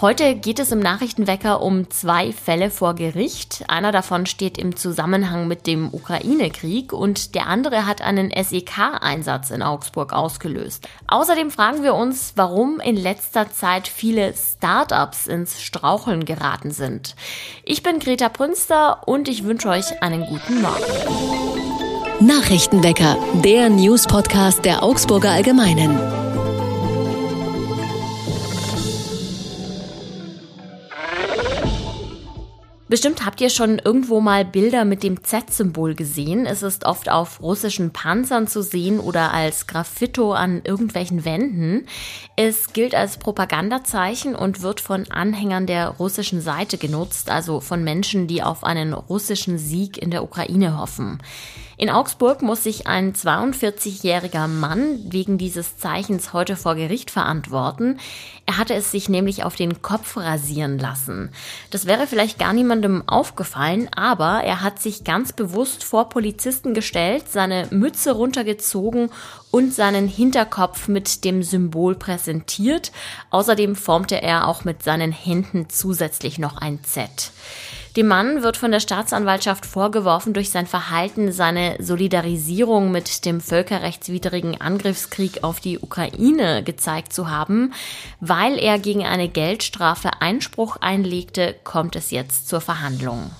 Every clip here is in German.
Heute geht es im Nachrichtenwecker um zwei Fälle vor Gericht. Einer davon steht im Zusammenhang mit dem Ukraine-Krieg und der andere hat einen SEK-Einsatz in Augsburg ausgelöst. Außerdem fragen wir uns, warum in letzter Zeit viele Start-ups ins Straucheln geraten sind. Ich bin Greta Prünster und ich wünsche euch einen guten Morgen. Nachrichtenwecker, der News-Podcast der Augsburger Allgemeinen. Bestimmt habt ihr schon irgendwo mal Bilder mit dem Z-Symbol gesehen. Es ist oft auf russischen Panzern zu sehen oder als Graffito an irgendwelchen Wänden. Es gilt als Propagandazeichen und wird von Anhängern der russischen Seite genutzt, also von Menschen, die auf einen russischen Sieg in der Ukraine hoffen. In Augsburg muss sich ein 42-jähriger Mann wegen dieses Zeichens heute vor Gericht verantworten. Er hatte es sich nämlich auf den Kopf rasieren lassen. Das wäre vielleicht gar niemandem aufgefallen, aber er hat sich ganz bewusst vor Polizisten gestellt, seine Mütze runtergezogen und seinen Hinterkopf mit dem Symbol präsentiert. Außerdem formte er auch mit seinen Händen zusätzlich noch ein Z. Dem Mann wird von der Staatsanwaltschaft vorgeworfen, durch sein Verhalten seine Solidarisierung mit dem völkerrechtswidrigen Angriffskrieg auf die Ukraine gezeigt zu haben. Weil er gegen eine Geldstrafe Einspruch einlegte, kommt es jetzt zur Verhandlung.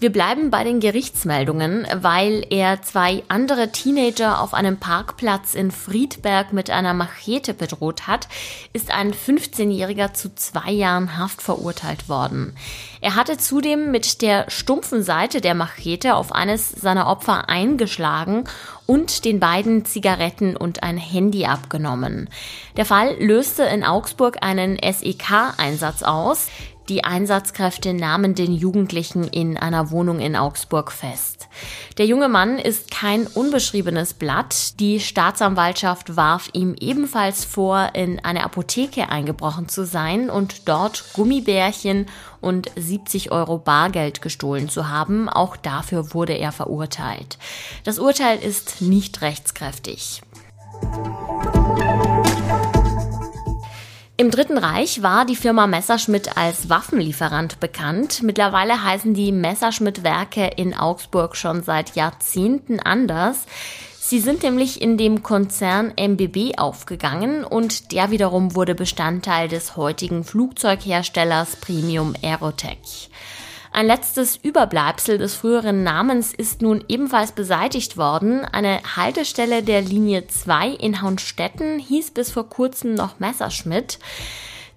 Wir bleiben bei den Gerichtsmeldungen, weil er zwei andere Teenager auf einem Parkplatz in Friedberg mit einer Machete bedroht hat, ist ein 15-Jähriger zu zwei Jahren Haft verurteilt worden. Er hatte zudem mit der stumpfen Seite der Machete auf eines seiner Opfer eingeschlagen und den beiden Zigaretten und ein Handy abgenommen. Der Fall löste in Augsburg einen SEK-Einsatz aus. Die Einsatzkräfte nahmen den Jugendlichen in einer Wohnung in Augsburg fest. Der junge Mann ist kein unbeschriebenes Blatt. Die Staatsanwaltschaft warf ihm ebenfalls vor, in eine Apotheke eingebrochen zu sein und dort Gummibärchen und 70 Euro Bargeld gestohlen zu haben. Auch dafür wurde er verurteilt. Das Urteil ist nicht rechtskräftig. Im Dritten Reich war die Firma Messerschmitt als Waffenlieferant bekannt. Mittlerweile heißen die Messerschmitt-Werke in Augsburg schon seit Jahrzehnten anders. Sie sind nämlich in dem Konzern MBB aufgegangen und der wiederum wurde Bestandteil des heutigen Flugzeugherstellers Premium Aerotech. Ein letztes Überbleibsel des früheren Namens ist nun ebenfalls beseitigt worden. Eine Haltestelle der Linie 2 in Haunstetten hieß bis vor kurzem noch Messerschmidt.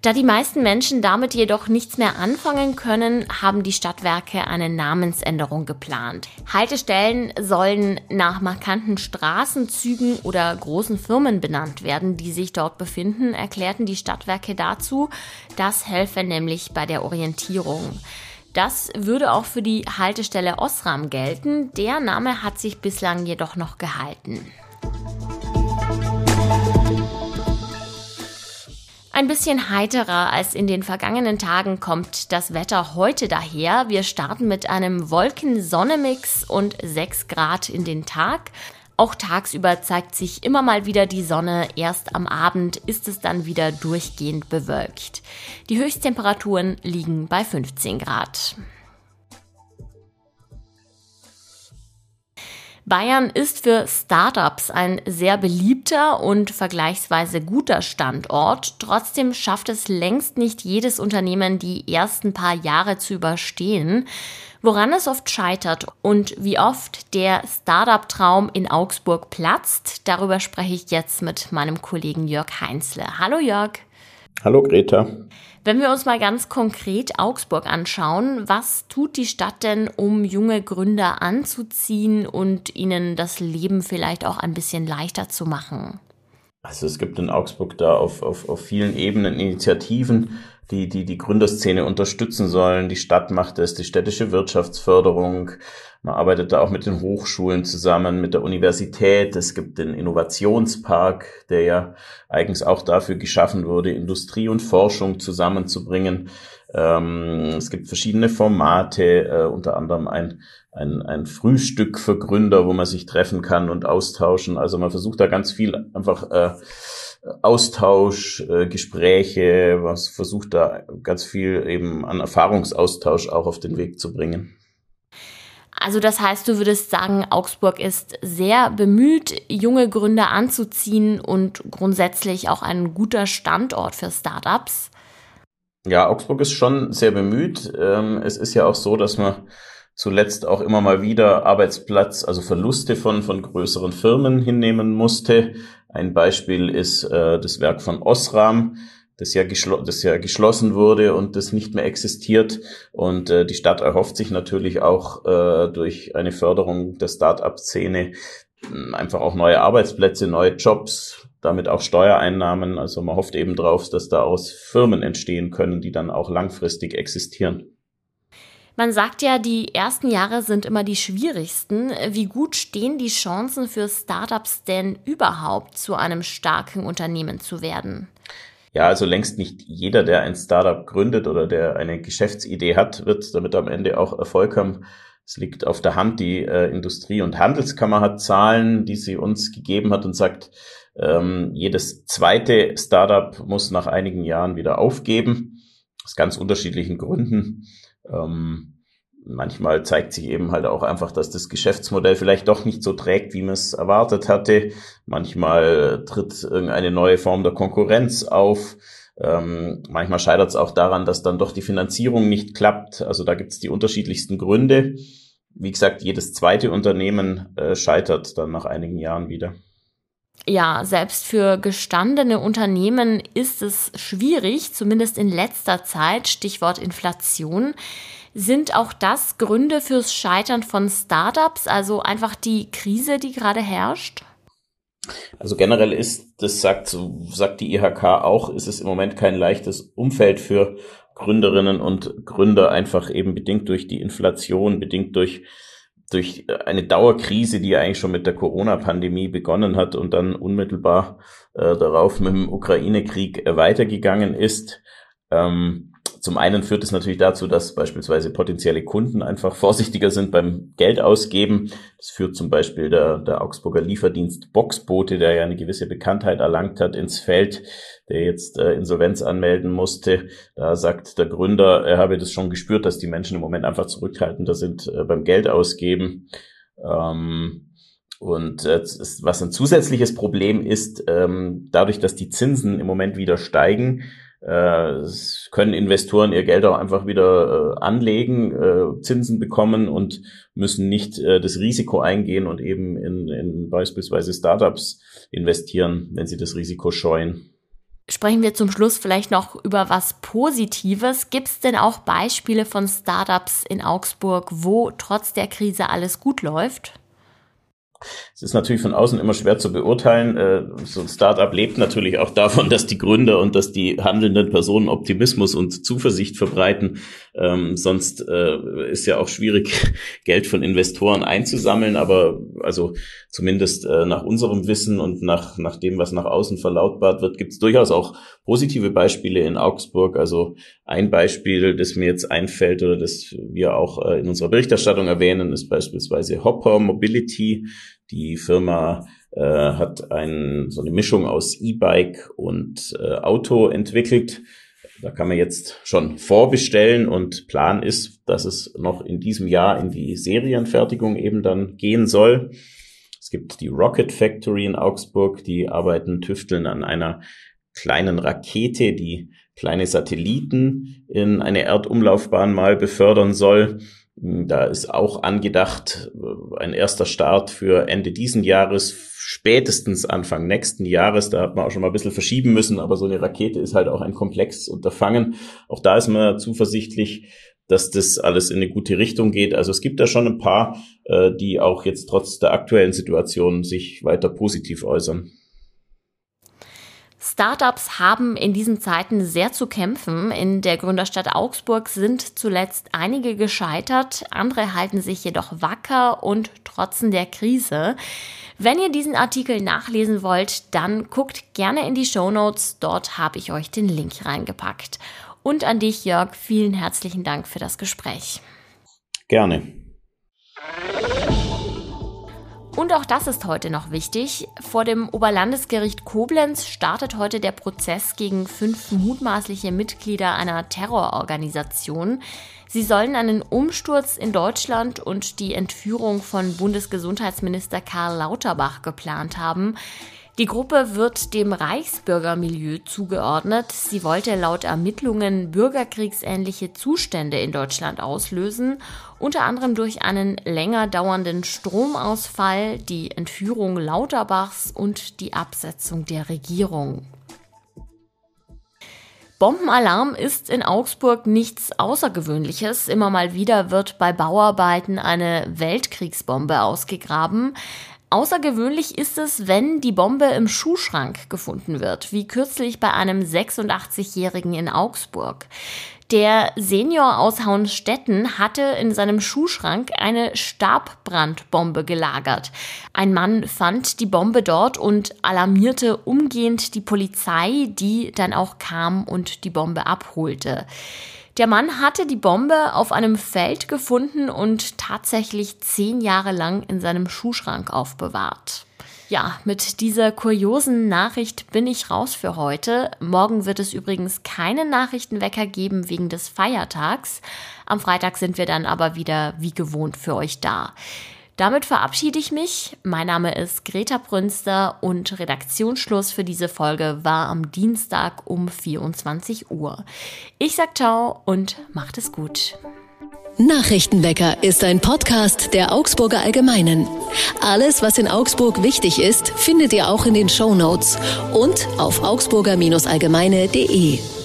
Da die meisten Menschen damit jedoch nichts mehr anfangen können, haben die Stadtwerke eine Namensänderung geplant. Haltestellen sollen nach markanten Straßenzügen oder großen Firmen benannt werden, die sich dort befinden, erklärten die Stadtwerke dazu. Das helfe nämlich bei der Orientierung. Das würde auch für die Haltestelle Osram gelten. Der Name hat sich bislang jedoch noch gehalten. Ein bisschen heiterer als in den vergangenen Tagen kommt das Wetter heute daher. Wir starten mit einem Wolken-Sonne-Mix und 6 Grad in den Tag. Auch tagsüber zeigt sich immer mal wieder die Sonne. Erst am Abend ist es dann wieder durchgehend bewölkt. Die Höchsttemperaturen liegen bei 15 Grad. Bayern ist für Startups ein sehr beliebter und vergleichsweise guter Standort. Trotzdem schafft es längst nicht jedes Unternehmen, die ersten paar Jahre zu überstehen woran es oft scheitert und wie oft der Startup-Traum in Augsburg platzt. Darüber spreche ich jetzt mit meinem Kollegen Jörg Heinzle. Hallo Jörg. Hallo Greta. Wenn wir uns mal ganz konkret Augsburg anschauen, was tut die Stadt denn, um junge Gründer anzuziehen und ihnen das Leben vielleicht auch ein bisschen leichter zu machen? Also es gibt in Augsburg da auf, auf, auf vielen Ebenen Initiativen, die, die die Gründerszene unterstützen sollen. Die Stadt macht es, die städtische Wirtschaftsförderung. Man arbeitet da auch mit den Hochschulen zusammen, mit der Universität. Es gibt den Innovationspark, der ja eigens auch dafür geschaffen wurde, Industrie und Forschung zusammenzubringen. Ähm, es gibt verschiedene Formate, äh, unter anderem ein, ein, ein Frühstück für Gründer, wo man sich treffen kann und austauschen. Also man versucht da ganz viel einfach äh, Austausch, äh, Gespräche, was versucht da ganz viel eben an Erfahrungsaustausch auch auf den Weg zu bringen. Also das heißt, du würdest sagen, Augsburg ist sehr bemüht, junge Gründer anzuziehen und grundsätzlich auch ein guter Standort für Startups. Ja, Augsburg ist schon sehr bemüht. Ähm, es ist ja auch so, dass man zuletzt auch immer mal wieder Arbeitsplatz, also Verluste von, von größeren Firmen hinnehmen musste. Ein Beispiel ist äh, das Werk von Osram, das ja, das ja geschlossen wurde und das nicht mehr existiert. Und äh, die Stadt erhofft sich natürlich auch äh, durch eine Förderung der Start-up-Szene einfach auch neue Arbeitsplätze, neue Jobs, damit auch Steuereinnahmen. Also man hofft eben drauf, dass da aus Firmen entstehen können, die dann auch langfristig existieren. Man sagt ja, die ersten Jahre sind immer die schwierigsten. Wie gut stehen die Chancen für Startups denn überhaupt, zu einem starken Unternehmen zu werden? Ja, also längst nicht jeder, der ein Startup gründet oder der eine Geschäftsidee hat, wird damit am Ende auch Erfolg haben. Es liegt auf der Hand, die äh, Industrie- und Handelskammer hat Zahlen, die sie uns gegeben hat und sagt, ähm, jedes zweite Startup muss nach einigen Jahren wieder aufgeben, aus ganz unterschiedlichen Gründen. Ähm, manchmal zeigt sich eben halt auch einfach, dass das Geschäftsmodell vielleicht doch nicht so trägt, wie man es erwartet hatte. Manchmal tritt irgendeine neue Form der Konkurrenz auf. Ähm, manchmal scheitert es auch daran, dass dann doch die Finanzierung nicht klappt. Also da gibt es die unterschiedlichsten Gründe. Wie gesagt, jedes zweite Unternehmen äh, scheitert dann nach einigen Jahren wieder. Ja, selbst für gestandene Unternehmen ist es schwierig, zumindest in letzter Zeit, Stichwort Inflation. Sind auch das Gründe fürs Scheitern von Startups, also einfach die Krise, die gerade herrscht? Also generell ist, das sagt, sagt die IHK auch, ist es im Moment kein leichtes Umfeld für Gründerinnen und Gründer, einfach eben bedingt durch die Inflation, bedingt durch durch eine Dauerkrise, die eigentlich schon mit der Corona-Pandemie begonnen hat und dann unmittelbar äh, darauf mit dem Ukraine-Krieg äh, weitergegangen ist. Ähm, zum einen führt es natürlich dazu, dass beispielsweise potenzielle Kunden einfach vorsichtiger sind beim Geld ausgeben. Das führt zum Beispiel der, der Augsburger Lieferdienst Boxbote, der ja eine gewisse Bekanntheit erlangt hat, ins Feld, der jetzt äh, Insolvenz anmelden musste. Da sagt der Gründer, er habe das schon gespürt, dass die Menschen im Moment einfach zurückhaltender sind äh, beim Geld ausgeben. Ähm, und äh, was ein zusätzliches Problem ist, ähm, dadurch, dass die Zinsen im Moment wieder steigen, äh, können Investoren ihr Geld auch einfach wieder äh, anlegen, äh, Zinsen bekommen und müssen nicht äh, das Risiko eingehen und eben in, in beispielsweise Startups investieren, wenn sie das Risiko scheuen. Sprechen wir zum Schluss vielleicht noch über was Positives. Gibt es denn auch Beispiele von Startups in Augsburg, wo trotz der Krise alles gut läuft? Es ist natürlich von außen immer schwer zu beurteilen. Äh, so ein Startup lebt natürlich auch davon, dass die Gründer und dass die handelnden Personen Optimismus und Zuversicht verbreiten. Ähm, sonst äh, ist ja auch schwierig, Geld von Investoren einzusammeln. Aber also zumindest äh, nach unserem Wissen und nach, nach dem, was nach außen verlautbart wird, gibt es durchaus auch positive Beispiele in Augsburg. Also ein Beispiel, das mir jetzt einfällt oder das wir auch in unserer Berichterstattung erwähnen, ist beispielsweise Hopper Mobility. Die Firma äh, hat ein, so eine Mischung aus E-Bike und äh, Auto entwickelt. Da kann man jetzt schon vorbestellen und Plan ist, dass es noch in diesem Jahr in die Serienfertigung eben dann gehen soll. Es gibt die Rocket Factory in Augsburg, die arbeiten, tüfteln an einer kleinen Rakete, die kleine Satelliten in eine Erdumlaufbahn mal befördern soll. Da ist auch angedacht äh, ein erster Start für Ende diesen Jahres, spätestens Anfang nächsten Jahres. Da hat man auch schon mal ein bisschen verschieben müssen, aber so eine Rakete ist halt auch ein komplexes Unterfangen. Auch da ist man zuversichtlich, dass das alles in eine gute Richtung geht. Also es gibt da schon ein paar, äh, die auch jetzt trotz der aktuellen Situation sich weiter positiv äußern. Startups haben in diesen Zeiten sehr zu kämpfen. In der Gründerstadt Augsburg sind zuletzt einige gescheitert, andere halten sich jedoch wacker und trotzen der Krise. Wenn ihr diesen Artikel nachlesen wollt, dann guckt gerne in die Show Notes. Dort habe ich euch den Link reingepackt. Und an dich, Jörg, vielen herzlichen Dank für das Gespräch. Gerne. Und auch das ist heute noch wichtig. Vor dem Oberlandesgericht Koblenz startet heute der Prozess gegen fünf mutmaßliche Mitglieder einer Terrororganisation. Sie sollen einen Umsturz in Deutschland und die Entführung von Bundesgesundheitsminister Karl Lauterbach geplant haben. Die Gruppe wird dem Reichsbürgermilieu zugeordnet. Sie wollte laut Ermittlungen bürgerkriegsähnliche Zustände in Deutschland auslösen, unter anderem durch einen länger dauernden Stromausfall, die Entführung Lauterbachs und die Absetzung der Regierung. Bombenalarm ist in Augsburg nichts Außergewöhnliches. Immer mal wieder wird bei Bauarbeiten eine Weltkriegsbombe ausgegraben. Außergewöhnlich ist es, wenn die Bombe im Schuhschrank gefunden wird, wie kürzlich bei einem 86-Jährigen in Augsburg. Der Senior aus Haunstetten hatte in seinem Schuhschrank eine Stabbrandbombe gelagert. Ein Mann fand die Bombe dort und alarmierte umgehend die Polizei, die dann auch kam und die Bombe abholte. Der Mann hatte die Bombe auf einem Feld gefunden und tatsächlich zehn Jahre lang in seinem Schuhschrank aufbewahrt. Ja, mit dieser kuriosen Nachricht bin ich raus für heute. Morgen wird es übrigens keinen Nachrichtenwecker geben wegen des Feiertags. Am Freitag sind wir dann aber wieder wie gewohnt für euch da. Damit verabschiede ich mich. Mein Name ist Greta Brünster und Redaktionsschluss für diese Folge war am Dienstag um 24 Uhr. Ich sag ciao und macht es gut. Nachrichtenwecker ist ein Podcast der Augsburger Allgemeinen. Alles, was in Augsburg wichtig ist, findet ihr auch in den Show Notes und auf augsburger-allgemeine.de.